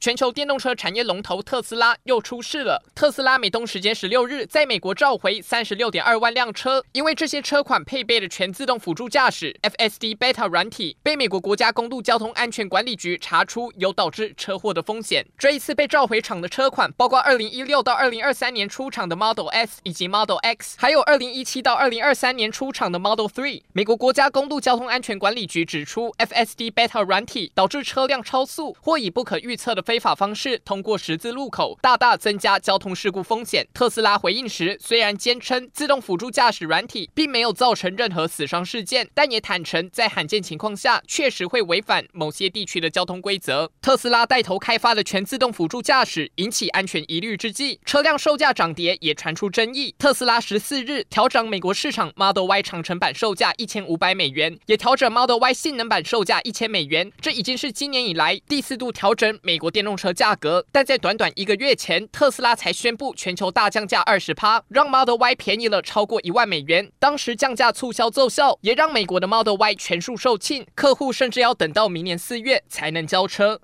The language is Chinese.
全球电动车产业龙头特斯拉又出事了。特斯拉美东时间十六日在美国召回三十六点二万辆车，因为这些车款配备的全自动辅助驾驶 （FSD Beta） 软体，被美国国家公路交通安全管理局查出有导致车祸的风险。这一次被召回厂的车款包括二零一六到二零二三年出厂的 Model S 以及 Model X，还有二零一七到二零二三年出厂的 Model Three。美国国家公路交通安全管理局指出，FSD Beta 软体导致车辆超速或以不可预测的非法方式通过十字路口，大大增加交通事故风险。特斯拉回应时虽然坚称自动辅助驾驶软体并没有造成任何死伤事件，但也坦承在罕见情况下确实会违反某些地区的交通规则。特斯拉带头开发的全自动辅助驾驶引起安全疑虑之际，车辆售价涨跌也传出争议。特斯拉十四日调涨美国市场 Model Y 长程版售价一千五百美元，也调整 Model Y 性能版售价一千美元，这已经是今年以来第四度调整美国电电动车价格，但在短短一个月前，特斯拉才宣布全球大降价二十趴，让 Model Y 便宜了超过一万美元。当时降价促销奏效，也让美国的 Model Y 全数售罄，客户甚至要等到明年四月才能交车。